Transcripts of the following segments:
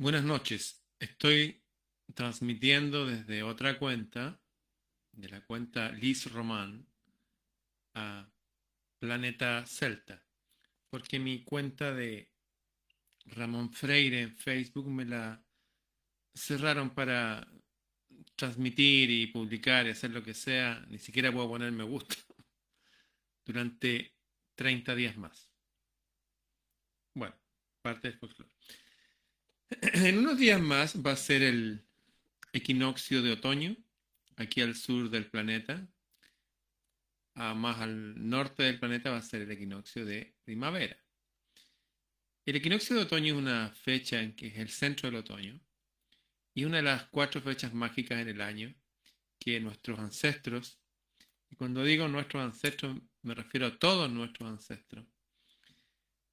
Buenas noches. Estoy transmitiendo desde otra cuenta, de la cuenta Liz Román, a Planeta Celta, porque mi cuenta de Ramón Freire en Facebook me la cerraron para transmitir y publicar y hacer lo que sea. Ni siquiera puedo poner me gusta durante 30 días más. Bueno, parte del folclore. En unos días más va a ser el equinoccio de otoño, aquí al sur del planeta. A más al norte del planeta va a ser el equinoccio de primavera. El equinoccio de otoño es una fecha en que es el centro del otoño y una de las cuatro fechas mágicas en el año que nuestros ancestros, y cuando digo nuestros ancestros me refiero a todos nuestros ancestros,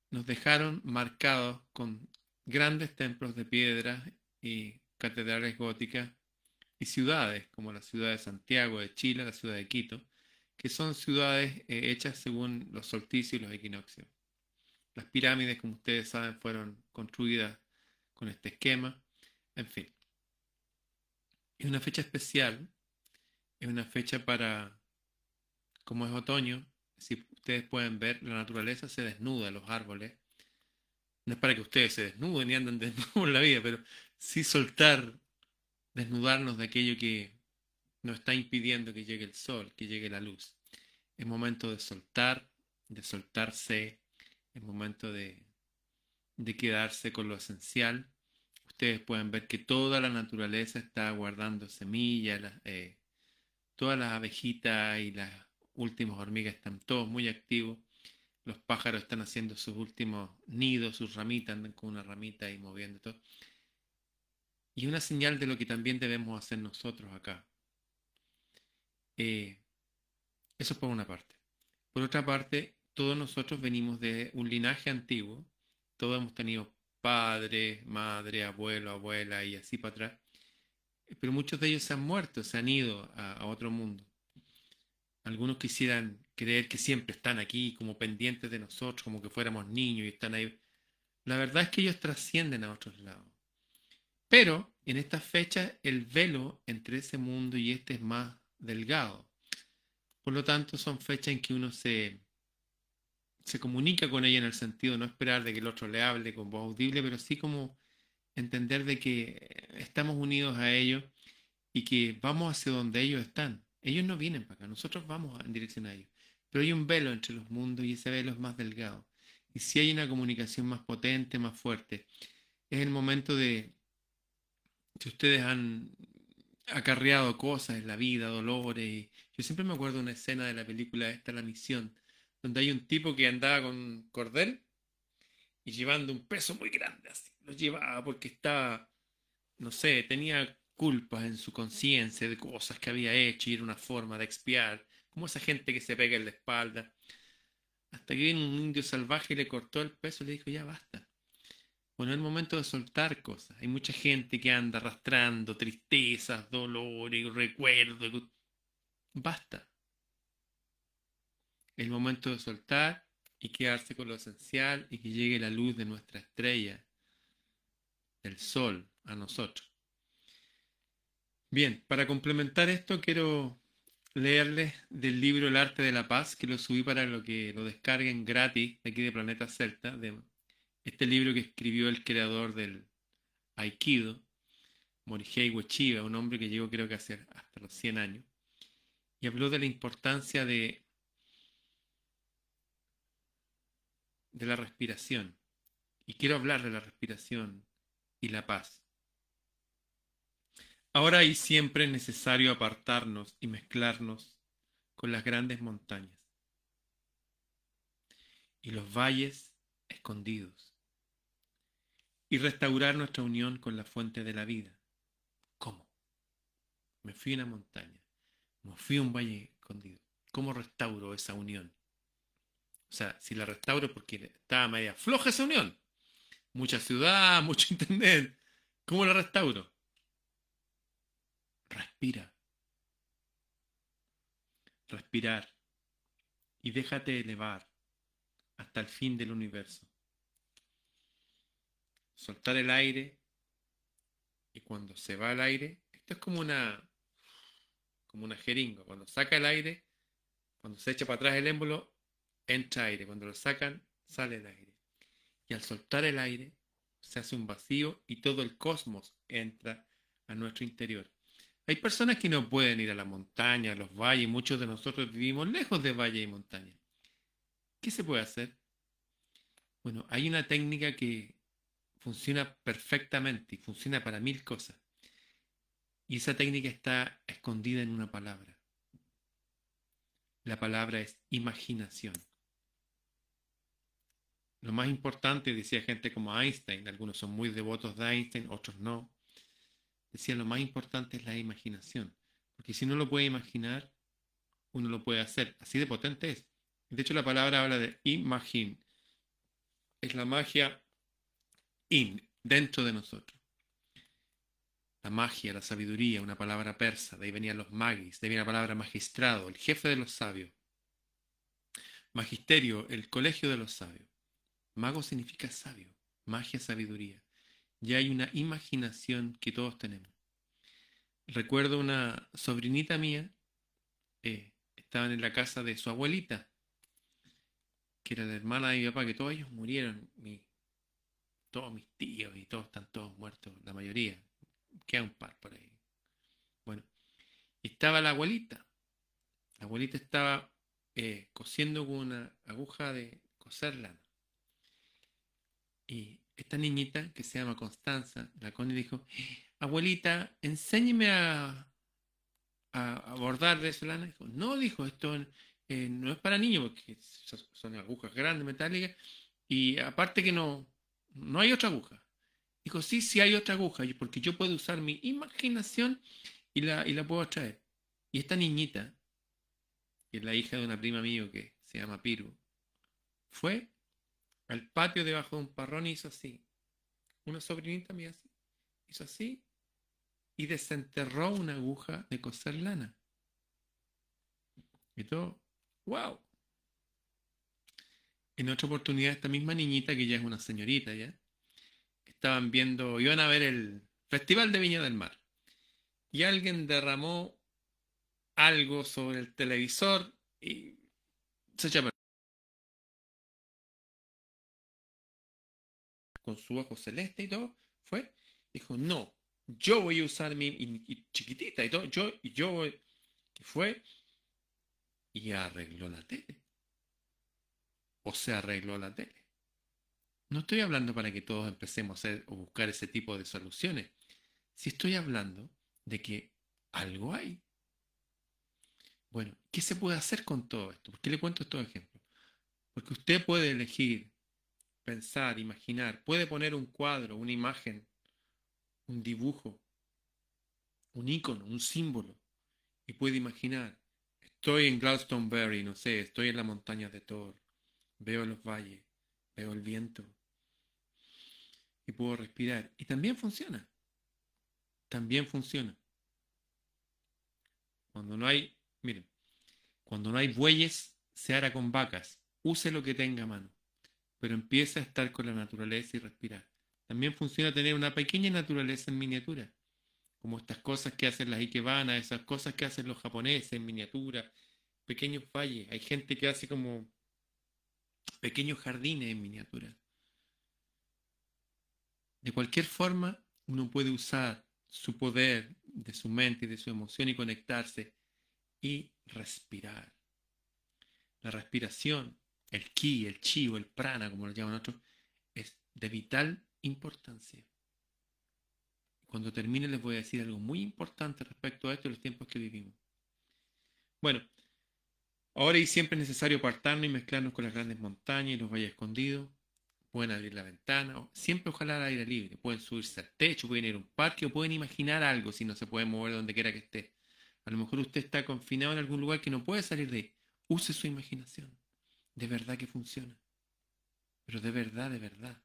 nos dejaron marcados con grandes templos de piedra y catedrales góticas y ciudades como la ciudad de Santiago de Chile, la ciudad de Quito, que son ciudades eh, hechas según los solsticios y los equinoccios. Las pirámides, como ustedes saben, fueron construidas con este esquema. En fin. Es una fecha especial. Es una fecha para, como es otoño, si ustedes pueden ver, la naturaleza se desnuda, los árboles no es para que ustedes se desnuden y anden desnudos por la vida, pero sí soltar, desnudarnos de aquello que nos está impidiendo que llegue el sol, que llegue la luz. Es momento de soltar, de soltarse, es momento de, de quedarse con lo esencial. Ustedes pueden ver que toda la naturaleza está guardando semillas, eh, todas las abejitas y las últimas hormigas están todos muy activos los pájaros están haciendo sus últimos nidos, sus ramitas, andan con una ramita y moviendo todo. Y una señal de lo que también debemos hacer nosotros acá. Eh, eso por una parte. Por otra parte, todos nosotros venimos de un linaje antiguo. Todos hemos tenido padre, madre, abuelo, abuela y así para atrás. Pero muchos de ellos se han muerto, se han ido a otro mundo. Algunos quisieran creer que siempre están aquí como pendientes de nosotros, como que fuéramos niños y están ahí. La verdad es que ellos trascienden a otros lados. Pero en estas fechas el velo entre ese mundo y este es más delgado. Por lo tanto, son fechas en que uno se, se comunica con ella en el sentido de no esperar de que el otro le hable con voz audible, pero sí como entender de que estamos unidos a ellos y que vamos hacia donde ellos están. Ellos no vienen para acá, nosotros vamos en dirección a ellos. Pero hay un velo entre los mundos y ese velo es más delgado. Y si hay una comunicación más potente, más fuerte, es el momento de, si ustedes han acarreado cosas en la vida, dolores. Yo siempre me acuerdo de una escena de la película esta, La Misión, donde hay un tipo que andaba con cordel y llevando un peso muy grande así. Lo llevaba porque estaba, no sé, tenía culpas en su conciencia de cosas que había hecho y era una forma de expiar como esa gente que se pega en la espalda. Hasta que vino un indio salvaje y le cortó el peso y le dijo, ya basta. Bueno, es el momento de soltar cosas. Hay mucha gente que anda arrastrando tristezas, dolores, recuerdos. Basta. Es el momento de soltar y quedarse con lo esencial y que llegue la luz de nuestra estrella, el sol, a nosotros. Bien, para complementar esto quiero leerles del libro El arte de la paz, que lo subí para lo que lo descarguen gratis de aquí de Planeta Celta, de este libro que escribió el creador del Aikido, Morihei Ueshiba, un hombre que llegó creo que hace hasta los 100 años, y habló de la importancia de, de la respiración. Y quiero hablar de la respiración y la paz. Ahora y siempre es necesario apartarnos y mezclarnos con las grandes montañas y los valles escondidos y restaurar nuestra unión con la fuente de la vida. ¿Cómo? Me fui a una montaña, me fui a un valle escondido. ¿Cómo restauro esa unión? O sea, si la restauro porque estaba media floja esa unión, mucha ciudad, mucho intendente, ¿cómo la restauro? Respira. Respirar. Y déjate elevar hasta el fin del universo. Soltar el aire Y cuando se va el aire, esto es como una, como una jeringa. Cuando saca el aire, cuando se echa para atrás el émbolo, entra aire. Cuando lo sacan, sale el aire. Y al soltar el aire, se hace un vacío y todo el cosmos entra a nuestro interior. Hay personas que no pueden ir a la montaña, a los valles, muchos de nosotros vivimos lejos de valle y montaña. ¿Qué se puede hacer? Bueno, hay una técnica que funciona perfectamente y funciona para mil cosas. Y esa técnica está escondida en una palabra. La palabra es imaginación. Lo más importante, decía gente como Einstein, algunos son muy devotos de Einstein, otros no. Decía, lo más importante es la imaginación. Porque si no lo puede imaginar, uno lo puede hacer. Así de potente es. De hecho, la palabra habla de imagine. Es la magia in, dentro de nosotros. La magia, la sabiduría, una palabra persa, de ahí venían los magis, de ahí viene la palabra magistrado, el jefe de los sabios. Magisterio, el colegio de los sabios. Mago significa sabio, magia, sabiduría. Ya hay una imaginación que todos tenemos. Recuerdo una sobrinita mía, eh, estaban en la casa de su abuelita, que era la hermana de mi papá, que todos ellos murieron, todos mis tíos y todos están todos muertos, la mayoría. Queda un par por ahí. Bueno, estaba la abuelita. La abuelita estaba eh, cosiendo con una aguja de coser lana. Y esta niñita, que se llama Constanza, la Connie dijo, abuelita, enséñeme a, a, bordar de esa lana. Dijo, no, dijo, esto eh, no es para niños, porque son agujas grandes, metálicas, y aparte que no, no hay otra aguja. Dijo, sí, sí hay otra aguja, porque yo puedo usar mi imaginación y la, y la puedo traer. Y esta niñita, que es la hija de una prima mía que se llama Piru, fue al patio debajo de un parrón y hizo así. Una sobrinita mía. Hizo así y desenterró una aguja de coser lana. Y todo, wow. En otra oportunidad, esta misma niñita, que ya es una señorita ya, estaban viendo, iban a ver el Festival de Viña del Mar. Y alguien derramó algo sobre el televisor y se echó con su ojo celeste y todo, fue, dijo, no, yo voy a usar mi chiquitita y todo, yo, y yo voy, y fue, y arregló la tele. O se arregló la tele. No estoy hablando para que todos empecemos a hacer o buscar ese tipo de soluciones. Si estoy hablando de que algo hay. Bueno, ¿qué se puede hacer con todo esto? ¿Por qué le cuento estos ejemplos? Porque usted puede elegir pensar, imaginar, puede poner un cuadro, una imagen, un dibujo, un icono, un símbolo, y puede imaginar, estoy en Glastonbury, no sé, estoy en la montaña de Thor, veo los valles, veo el viento, y puedo respirar. Y también funciona, también funciona. Cuando no hay, miren, cuando no hay bueyes, se hará con vacas, use lo que tenga a mano pero empieza a estar con la naturaleza y respirar. También funciona tener una pequeña naturaleza en miniatura, como estas cosas que hacen las Ikebana, esas cosas que hacen los japoneses en miniatura, pequeños valles. Hay gente que hace como pequeños jardines en miniatura. De cualquier forma, uno puede usar su poder de su mente y de su emoción y conectarse y respirar. La respiración el ki, el chi o el prana, como lo llaman otros, es de vital importancia. Cuando termine les voy a decir algo muy importante respecto a esto en los tiempos que vivimos. Bueno, ahora y siempre es necesario apartarnos y mezclarnos con las grandes montañas y los valles escondidos. Pueden abrir la ventana, siempre ojalá al aire libre. Pueden subirse al techo, pueden ir a un parque o pueden imaginar algo si no se pueden mover donde quiera que esté. A lo mejor usted está confinado en algún lugar que no puede salir de. Use su imaginación de verdad que funciona. Pero de verdad, de verdad.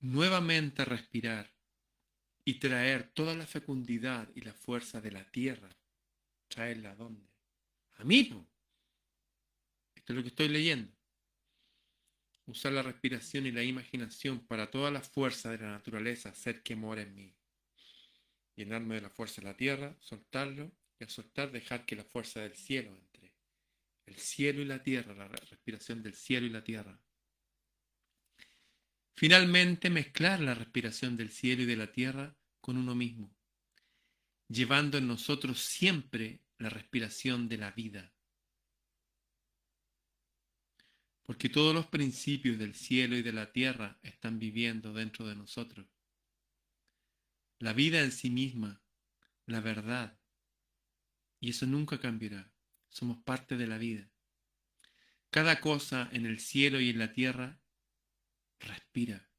Nuevamente respirar y traer toda la fecundidad y la fuerza de la tierra. Traerla a dónde? A mí. Esto es lo que estoy leyendo. usar la respiración y la imaginación para toda la fuerza de la naturaleza, hacer que mora en mí. Llenarme de la fuerza de la tierra, soltarlo y al soltar dejar que la fuerza del cielo entre. El cielo y la tierra, la respiración del cielo y la tierra. Finalmente, mezclar la respiración del cielo y de la tierra con uno mismo, llevando en nosotros siempre la respiración de la vida. Porque todos los principios del cielo y de la tierra están viviendo dentro de nosotros. La vida en sí misma, la verdad. Y eso nunca cambiará. Somos parte de la vida. Cada cosa en el cielo y en la tierra respira.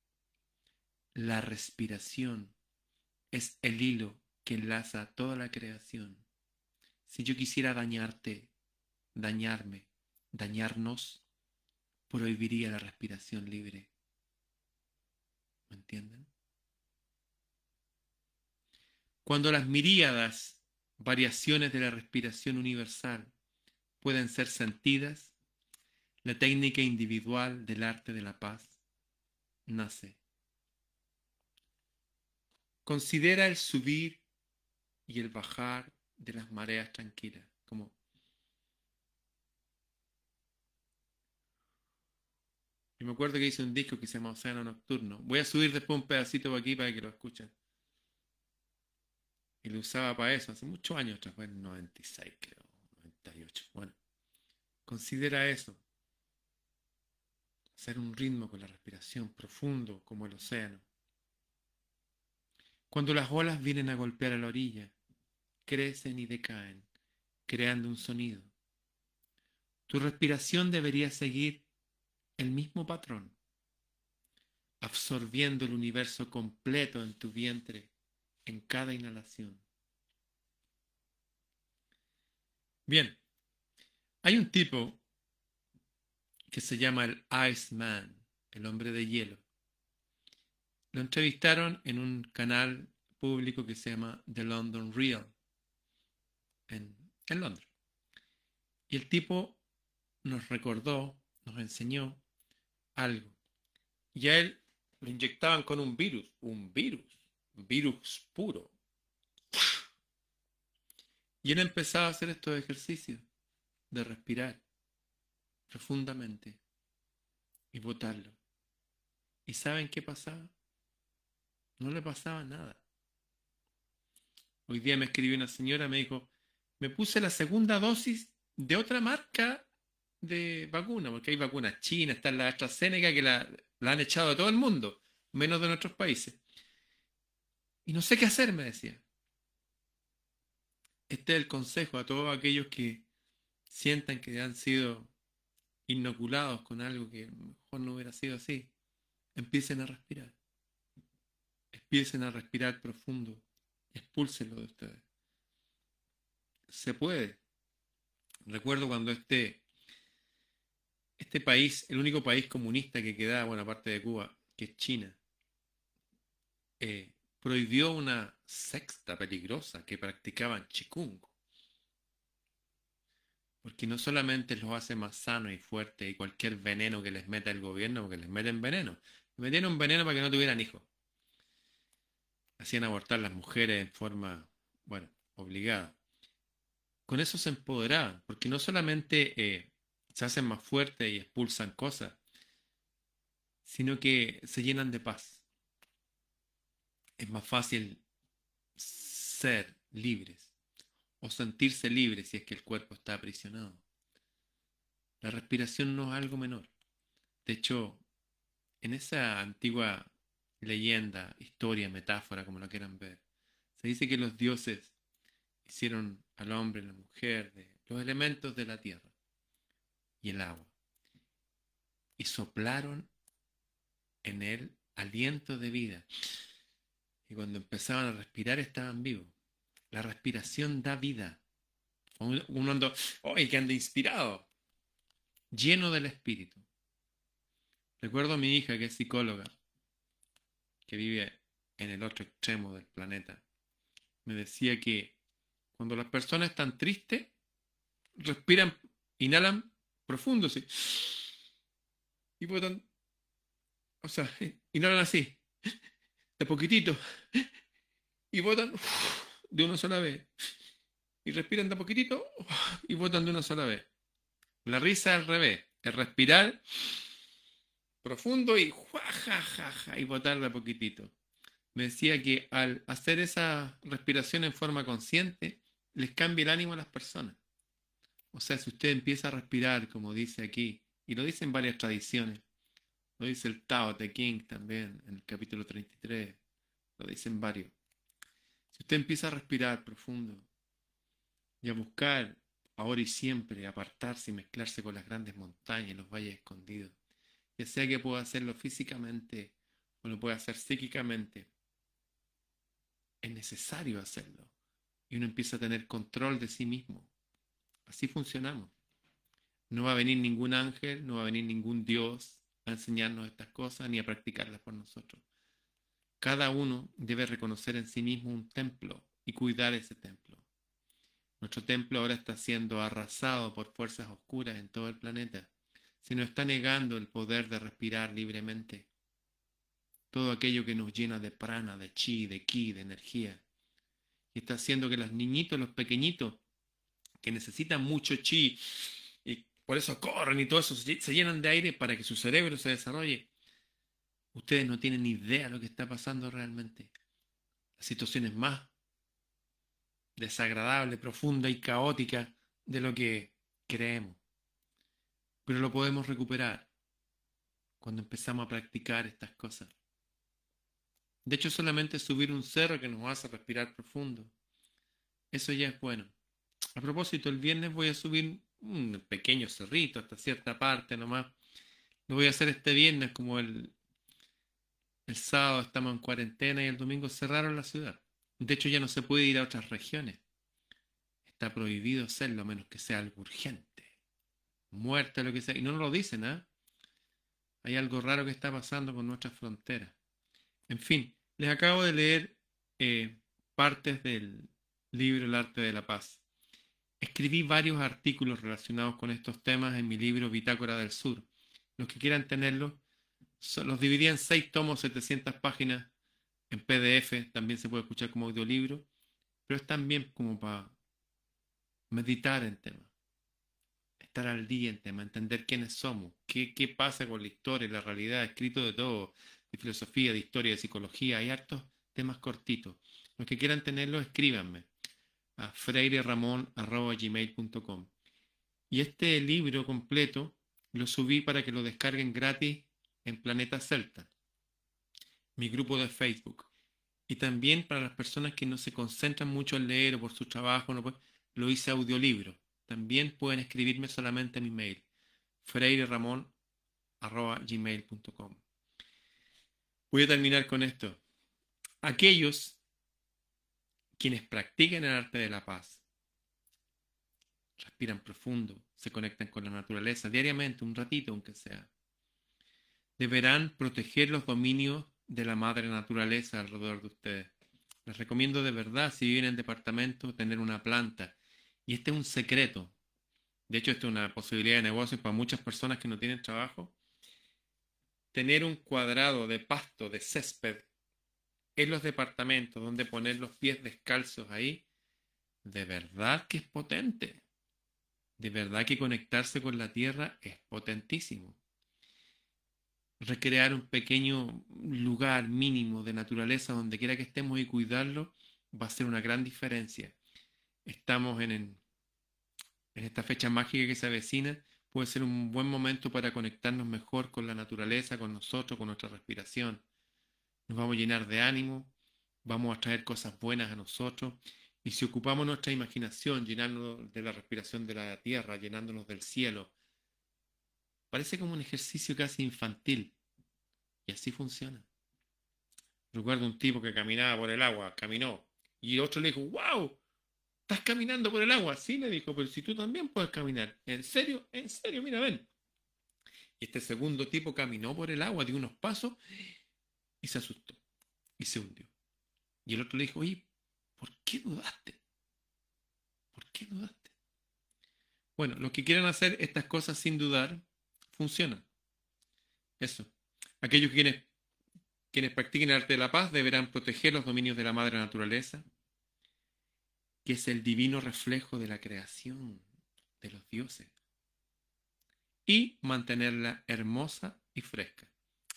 La respiración es el hilo que enlaza toda la creación. Si yo quisiera dañarte, dañarme, dañarnos, prohibiría la respiración libre. ¿Me entienden? Cuando las miríadas variaciones de la respiración universal pueden ser sentidas, la técnica individual del arte de la paz nace. Considera el subir y el bajar de las mareas tranquilas, como me acuerdo que hice un disco que se llama Océano Nocturno. Voy a subir después un pedacito por aquí para que lo escuchen. Y lo usaba para eso hace muchos años, atrás, fue en 96 creo, 98. Bueno, considera eso hacer un ritmo con la respiración profundo como el océano. Cuando las olas vienen a golpear a la orilla, crecen y decaen, creando un sonido. Tu respiración debería seguir el mismo patrón, absorbiendo el universo completo en tu vientre en cada inhalación. Bien, hay un tipo que se llama el Iceman, el hombre de hielo. Lo entrevistaron en un canal público que se llama The London Real, en, en Londres. Y el tipo nos recordó, nos enseñó algo. Y a él lo inyectaban con un virus, un virus, virus puro. Y él empezaba a hacer estos ejercicios de respirar profundamente y botarlo. ¿Y saben qué pasaba? No le pasaba nada. Hoy día me escribió una señora, me dijo, me puse la segunda dosis de otra marca de vacuna, porque hay vacunas chinas, está la AstraZeneca que la, la han echado a todo el mundo, menos de nuestros países. Y no sé qué hacer, me decía. Este es el consejo a todos aquellos que sientan que han sido inoculados con algo que mejor no hubiera sido así, empiecen a respirar. Empiecen a respirar profundo. Expúlsenlo de ustedes. Se puede. Recuerdo cuando este, este país, el único país comunista que quedaba, bueno, aparte de Cuba, que es China, eh, prohibió una sexta peligrosa que practicaban chikungo porque no solamente los hace más sanos y fuertes y cualquier veneno que les meta el gobierno, porque les meten veneno. Les metieron veneno para que no tuvieran hijos. Hacían abortar las mujeres en forma, bueno, obligada. Con eso se empoderaban, porque no solamente eh, se hacen más fuertes y expulsan cosas, sino que se llenan de paz. Es más fácil ser libres o sentirse libre si es que el cuerpo está aprisionado. La respiración no es algo menor. De hecho, en esa antigua leyenda, historia, metáfora, como lo quieran ver, se dice que los dioses hicieron al hombre y la mujer los elementos de la tierra y el agua y soplaron en él aliento de vida. Y cuando empezaban a respirar estaban vivos. La respiración da vida. Uno anda, ¡ay, que anda inspirado! Lleno del espíritu. Recuerdo a mi hija que es psicóloga, que vive en el otro extremo del planeta. Me decía que cuando las personas están tristes, respiran, inhalan profundo, ¿sí? y botan O sea, inhalan así, de poquitito, y botan de una sola vez. Y respiran de poquitito y botan de una sola vez. La risa al revés, es respirar profundo y ja, y botar de poquitito. Me decía que al hacer esa respiración en forma consciente, les cambia el ánimo a las personas. O sea, si usted empieza a respirar, como dice aquí, y lo dicen varias tradiciones, lo dice el Tao Te King también, en el capítulo 33, lo dicen varios. Si usted empieza a respirar profundo y a buscar ahora y siempre apartarse y mezclarse con las grandes montañas, los valles escondidos, ya sea que pueda hacerlo físicamente o lo pueda hacer psíquicamente, es necesario hacerlo. Y uno empieza a tener control de sí mismo. Así funcionamos. No va a venir ningún ángel, no va a venir ningún Dios a enseñarnos estas cosas ni a practicarlas por nosotros. Cada uno debe reconocer en sí mismo un templo y cuidar ese templo. Nuestro templo ahora está siendo arrasado por fuerzas oscuras en todo el planeta. Se nos está negando el poder de respirar libremente. Todo aquello que nos llena de prana, de chi, de ki, de energía. Y está haciendo que los niñitos, los pequeñitos, que necesitan mucho chi, por eso corren y todo eso, se llenan de aire para que su cerebro se desarrolle. Ustedes no tienen ni idea de lo que está pasando realmente. La situación es más desagradable, profunda y caótica de lo que creemos. Pero lo podemos recuperar cuando empezamos a practicar estas cosas. De hecho, solamente subir un cerro que nos hace respirar profundo. Eso ya es bueno. A propósito, el viernes voy a subir un pequeño cerrito hasta cierta parte nomás. Lo voy a hacer este viernes como el, el sábado estamos en cuarentena y el domingo cerraron la ciudad. De hecho, ya no se puede ir a otras regiones. Está prohibido hacerlo menos que sea algo urgente. Muerte, lo que sea. Y no nos lo dicen, ¿ah? Hay algo raro que está pasando con nuestras fronteras. En fin, les acabo de leer eh, partes del libro El arte de la paz. Escribí varios artículos relacionados con estos temas en mi libro Bitácora del Sur. Los que quieran tenerlos, los dividí en seis tomos, 700 páginas en PDF, también se puede escuchar como audiolibro, pero es también como para meditar en temas, estar al día en temas, entender quiénes somos, qué, qué pasa con la historia, la realidad, escrito de todo, de filosofía, de historia, de psicología, hay hartos temas cortitos. Los que quieran tenerlo, escríbanme a freireramon.gmail.com Y este libro completo lo subí para que lo descarguen gratis en Planeta Celta mi grupo de Facebook. Y también para las personas que no se concentran mucho en leer o por su trabajo, no lo hice audiolibro. También pueden escribirme solamente a mi mail, freireramon.gmail.com. Voy a terminar con esto. Aquellos quienes practican el arte de la paz, respiran profundo, se conectan con la naturaleza diariamente, un ratito aunque sea, deberán proteger los dominios de la madre naturaleza alrededor de ustedes. Les recomiendo de verdad, si viven en departamento, tener una planta. Y este es un secreto. De hecho, esto es una posibilidad de negocio para muchas personas que no tienen trabajo. Tener un cuadrado de pasto, de césped, en los departamentos donde poner los pies descalzos ahí, de verdad que es potente. De verdad que conectarse con la tierra es potentísimo recrear un pequeño lugar mínimo de naturaleza donde quiera que estemos y cuidarlo, va a ser una gran diferencia. Estamos en, en, esta fecha mágica que se avecina, puede ser un buen momento para conectarnos mejor con la naturaleza, con nosotros, con nuestra respiración. Nos vamos a llenar de ánimo, vamos a traer cosas buenas a nosotros. Y si ocupamos nuestra imaginación, llenándonos de la respiración de la tierra, llenándonos del cielo, Parece como un ejercicio casi infantil. Y así funciona. Recuerdo un tipo que caminaba por el agua, caminó. Y otro le dijo, wow, estás caminando por el agua. Sí, le dijo, pero si tú también puedes caminar. ¿En serio? ¿En serio? Mira, ven. Y este segundo tipo caminó por el agua, dio unos pasos y se asustó. Y se hundió. Y el otro le dijo, oye, ¿por qué dudaste? ¿Por qué dudaste? Bueno, los que quieran hacer estas cosas sin dudar, funciona. Eso. Aquellos quienes, quienes practiquen el arte de la paz deberán proteger los dominios de la madre naturaleza, que es el divino reflejo de la creación de los dioses, y mantenerla hermosa y fresca.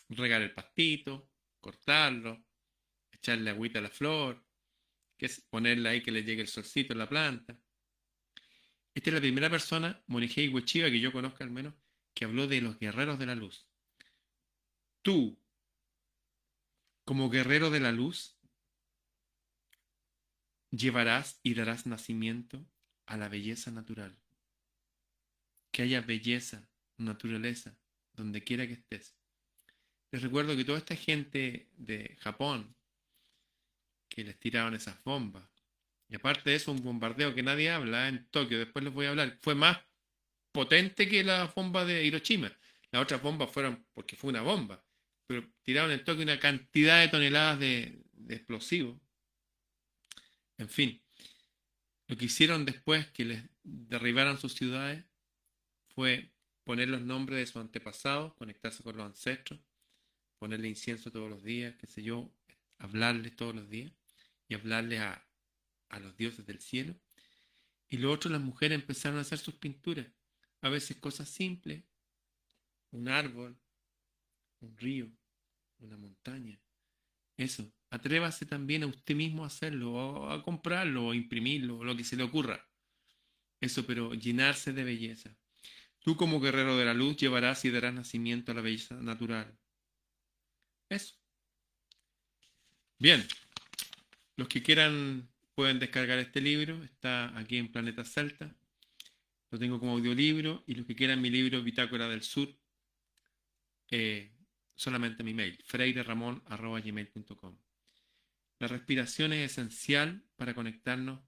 Regar el pastito, cortarlo, echarle agüita a la flor, que es ponerla ahí que le llegue el solcito en la planta. Esta es la primera persona, Morihei Ueshiba, que yo conozca al menos, que habló de los guerreros de la luz. Tú, como guerrero de la luz, llevarás y darás nacimiento a la belleza natural. Que haya belleza, naturaleza, donde quiera que estés. Les recuerdo que toda esta gente de Japón, que les tiraron esas bombas, y aparte de eso, un bombardeo que nadie habla en Tokio, después les voy a hablar, fue más potente que la bomba de Hiroshima. Las otras bombas fueron porque fue una bomba, pero tiraron en Tokio una cantidad de toneladas de, de explosivos. En fin, lo que hicieron después que les derribaran sus ciudades fue poner los nombres de sus antepasados, conectarse con los ancestros, ponerle incienso todos los días, qué sé yo, hablarles todos los días y hablarles a, los dioses del cielo. Y lo otro, las mujeres empezaron a hacer sus pinturas, a veces cosas simples, un árbol, un río, una montaña. Eso, atrévase también a usted mismo a hacerlo, o a comprarlo, o a imprimirlo, o lo que se le ocurra. Eso, pero llenarse de belleza. Tú como guerrero de la luz llevarás y darás nacimiento a la belleza natural. Eso. Bien, los que quieran pueden descargar este libro, está aquí en Planeta Celta. Lo tengo como audiolibro y los que quieran mi libro Bitácora del Sur, eh, solamente mi mail, freireramon.gmail.com. La respiración es esencial para conectarnos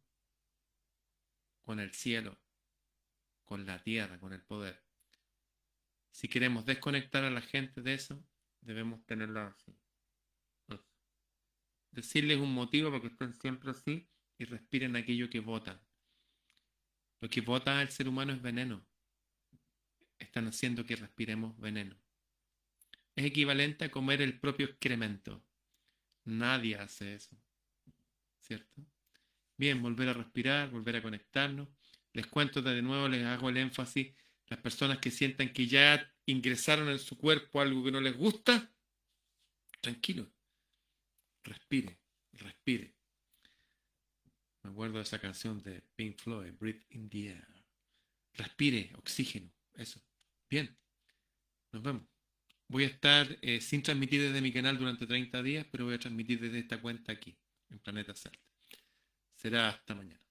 con el cielo, con la tierra, con el poder. Si queremos desconectar a la gente de eso, debemos tenerlo así. Decirles un motivo para que estén siempre así y respiren aquello que votan. Lo que vota el ser humano es veneno. Están haciendo que respiremos veneno. Es equivalente a comer el propio excremento. Nadie hace eso. ¿Cierto? Bien, volver a respirar, volver a conectarnos. Les cuento de nuevo, les hago el énfasis. Las personas que sientan que ya ingresaron en su cuerpo algo que no les gusta, tranquilo. Respire, respire. Me acuerdo de esa canción de Pink Floyd, Breathe in the Air. Respire, oxígeno, eso. Bien, nos vemos. Voy a estar eh, sin transmitir desde mi canal durante 30 días, pero voy a transmitir desde esta cuenta aquí, en Planeta Celta. Será hasta mañana.